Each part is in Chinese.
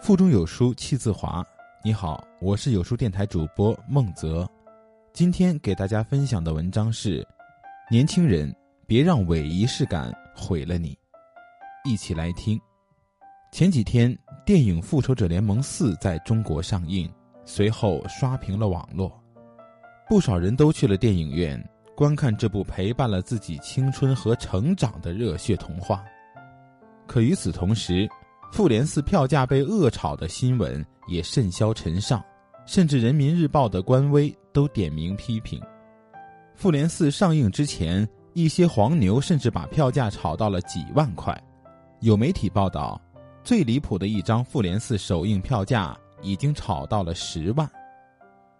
腹中有书气自华。你好，我是有书电台主播孟泽。今天给大家分享的文章是：年轻人别让伪仪式感毁了你。一起来听。前几天，电影《复仇者联盟四》在中国上映，随后刷屏了网络，不少人都去了电影院观看这部陪伴了自己青春和成长的热血童话。可与此同时，复联四票价被恶炒的新闻也甚嚣尘上，甚至人民日报的官微都点名批评。复联四上映之前，一些黄牛甚至把票价炒到了几万块。有媒体报道，最离谱的一张复联四首映票价已经炒到了十万。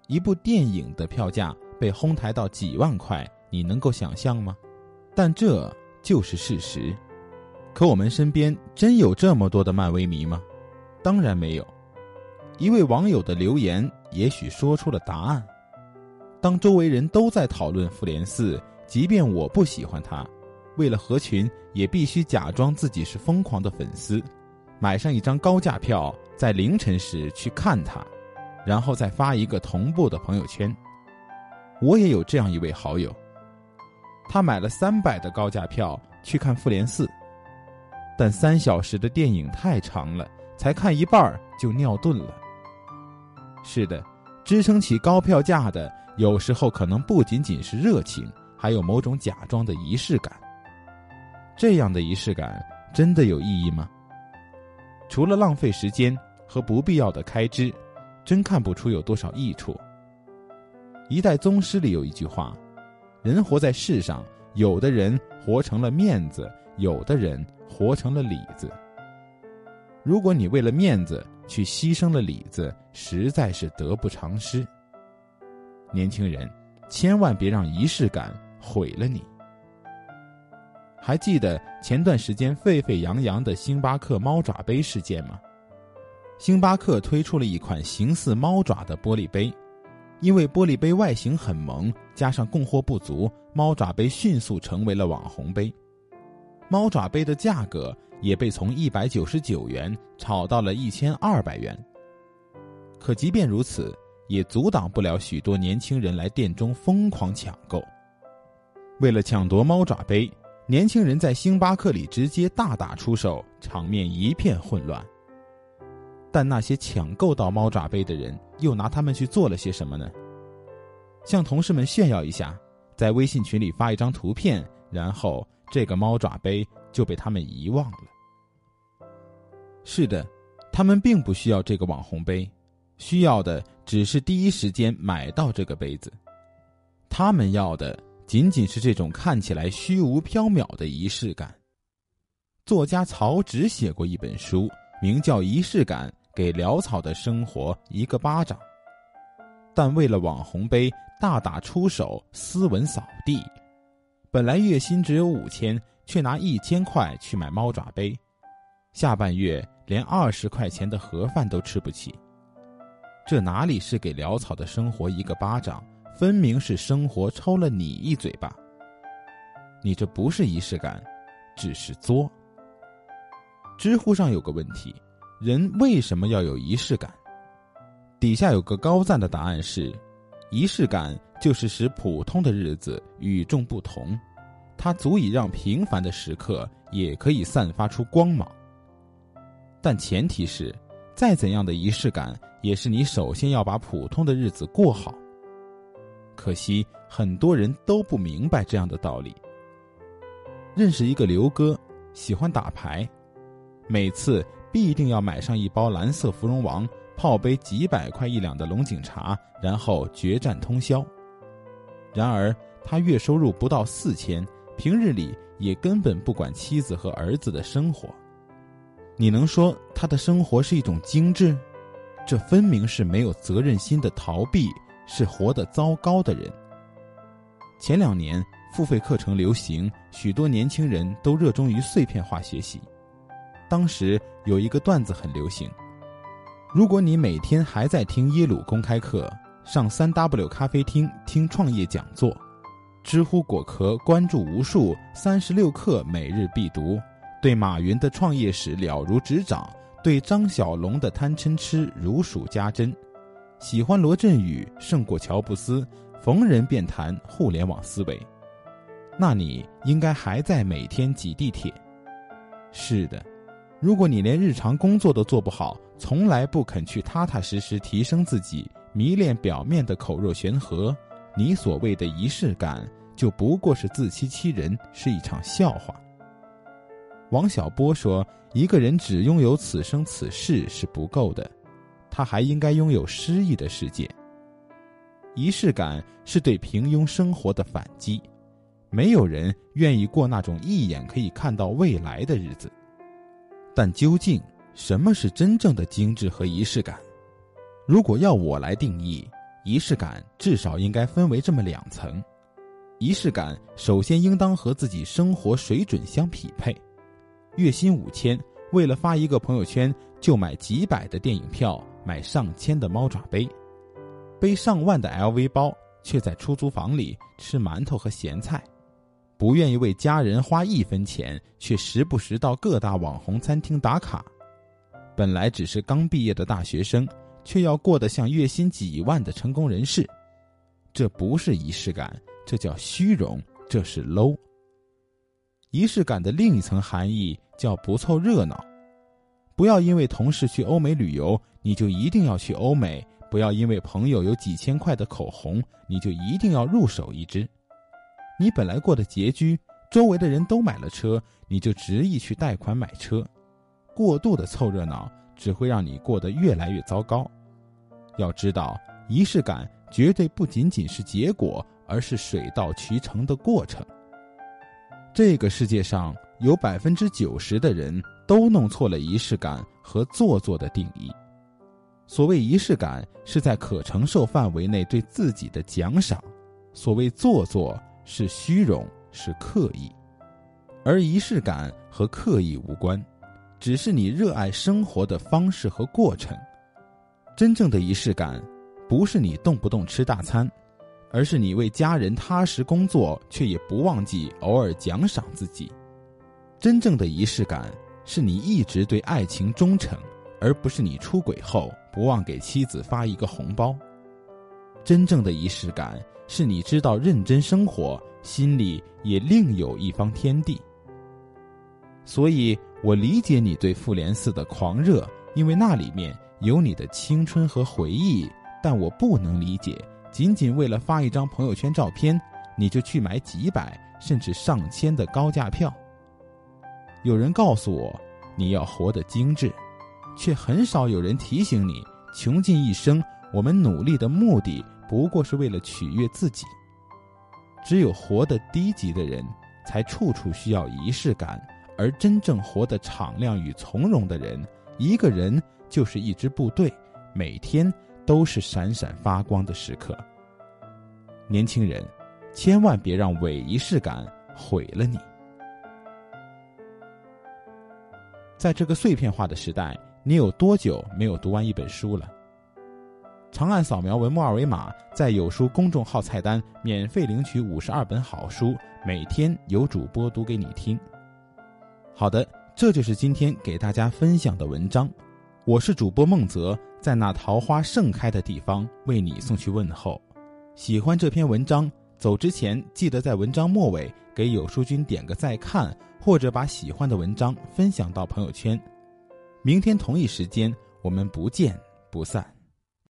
一部电影的票价被哄抬到几万块，你能够想象吗？但这就是事实。可我们身边真有这么多的漫威迷吗？当然没有。一位网友的留言也许说出了答案。当周围人都在讨论复联四，即便我不喜欢他，为了合群，也必须假装自己是疯狂的粉丝，买上一张高价票，在凌晨时去看他，然后再发一个同步的朋友圈。我也有这样一位好友，他买了三百的高价票去看复联四。但三小时的电影太长了，才看一半就尿遁了。是的，支撑起高票价的，有时候可能不仅仅是热情，还有某种假装的仪式感。这样的仪式感真的有意义吗？除了浪费时间和不必要的开支，真看不出有多少益处。一代宗师里有一句话：“人活在世上，有的人活成了面子，有的人。”活成了里子。如果你为了面子去牺牲了里子，实在是得不偿失。年轻人，千万别让仪式感毁了你。还记得前段时间沸沸扬扬的星巴克猫爪杯事件吗？星巴克推出了一款形似猫爪的玻璃杯，因为玻璃杯外形很萌，加上供货不足，猫爪杯迅速成为了网红杯。猫爪杯的价格也被从一百九十九元炒到了一千二百元。可即便如此，也阻挡不了许多年轻人来店中疯狂抢购。为了抢夺猫爪杯，年轻人在星巴克里直接大打出手，场面一片混乱。但那些抢购到猫爪杯的人又拿他们去做了些什么呢？向同事们炫耀一下，在微信群里发一张图片，然后。这个猫爪杯就被他们遗忘了。是的，他们并不需要这个网红杯，需要的只是第一时间买到这个杯子。他们要的仅仅是这种看起来虚无缥缈的仪式感。作家曹植写过一本书，名叫《仪式感》，给潦草的生活一个巴掌。但为了网红杯，大打出手，斯文扫地。本来月薪只有五千，却拿一千块去买猫爪杯，下半月连二十块钱的盒饭都吃不起。这哪里是给潦草的生活一个巴掌，分明是生活抽了你一嘴巴。你这不是仪式感，只是作。知乎上有个问题：人为什么要有仪式感？底下有个高赞的答案是。仪式感就是使普通的日子与众不同，它足以让平凡的时刻也可以散发出光芒。但前提是，再怎样的仪式感，也是你首先要把普通的日子过好。可惜很多人都不明白这样的道理。认识一个刘哥，喜欢打牌，每次必定要买上一包蓝色芙蓉王。泡杯几百块一两的龙井茶，然后决战通宵。然而他月收入不到四千，平日里也根本不管妻子和儿子的生活。你能说他的生活是一种精致？这分明是没有责任心的逃避，是活得糟糕的人。前两年付费课程流行，许多年轻人都热衷于碎片化学习。当时有一个段子很流行。如果你每天还在听耶鲁公开课，上三 W 咖啡厅听创业讲座，知乎果壳关注无数，三十六课每日必读，对马云的创业史了如指掌，对张小龙的贪嗔痴如数家珍，喜欢罗振宇胜过乔布斯，逢人便谈互联网思维。那你应该还在每天挤地铁。是的，如果你连日常工作都做不好，从来不肯去踏踏实实提升自己，迷恋表面的口若悬河，你所谓的仪式感就不过是自欺欺人，是一场笑话。王小波说：“一个人只拥有此生此世是不够的，他还应该拥有诗意的世界。仪式感是对平庸生活的反击。”没有人愿意过那种一眼可以看到未来的日子，但究竟什么是真正的精致和仪式感？如果要我来定义，仪式感至少应该分为这么两层：仪式感首先应当和自己生活水准相匹配。月薪五千，为了发一个朋友圈就买几百的电影票，买上千的猫爪杯，背上万的 LV 包，却在出租房里吃馒头和咸菜。不愿意为家人花一分钱，却时不时到各大网红餐厅打卡。本来只是刚毕业的大学生，却要过得像月薪几万的成功人士。这不是仪式感，这叫虚荣，这是 low。仪式感的另一层含义叫不凑热闹。不要因为同事去欧美旅游，你就一定要去欧美；不要因为朋友有几千块的口红，你就一定要入手一支。你本来过得拮据，周围的人都买了车，你就执意去贷款买车，过度的凑热闹只会让你过得越来越糟糕。要知道，仪式感绝对不仅仅是结果，而是水到渠成的过程。这个世界上有百分之九十的人都弄错了仪式感和做作的定义。所谓仪式感，是在可承受范围内对自己的奖赏；所谓做作。是虚荣，是刻意，而仪式感和刻意无关，只是你热爱生活的方式和过程。真正的仪式感，不是你动不动吃大餐，而是你为家人踏实工作，却也不忘记偶尔奖赏自己。真正的仪式感，是你一直对爱情忠诚，而不是你出轨后不忘给妻子发一个红包。真正的仪式感。是你知道认真生活，心里也另有一方天地。所以我理解你对复联四的狂热，因为那里面有你的青春和回忆。但我不能理解，仅仅为了发一张朋友圈照片，你就去买几百甚至上千的高价票。有人告诉我，你要活得精致，却很少有人提醒你，穷尽一生，我们努力的目的。不过是为了取悦自己。只有活得低级的人，才处处需要仪式感；而真正活得敞亮与从容的人，一个人就是一支部队，每天都是闪闪发光的时刻。年轻人，千万别让伪仪式感毁了你。在这个碎片化的时代，你有多久没有读完一本书了？长按扫描文末二维码，在有书公众号菜单免费领取五十二本好书，每天有主播读给你听。好的，这就是今天给大家分享的文章。我是主播孟泽，在那桃花盛开的地方为你送去问候。喜欢这篇文章，走之前记得在文章末尾给有书君点个再看，或者把喜欢的文章分享到朋友圈。明天同一时间，我们不见不散。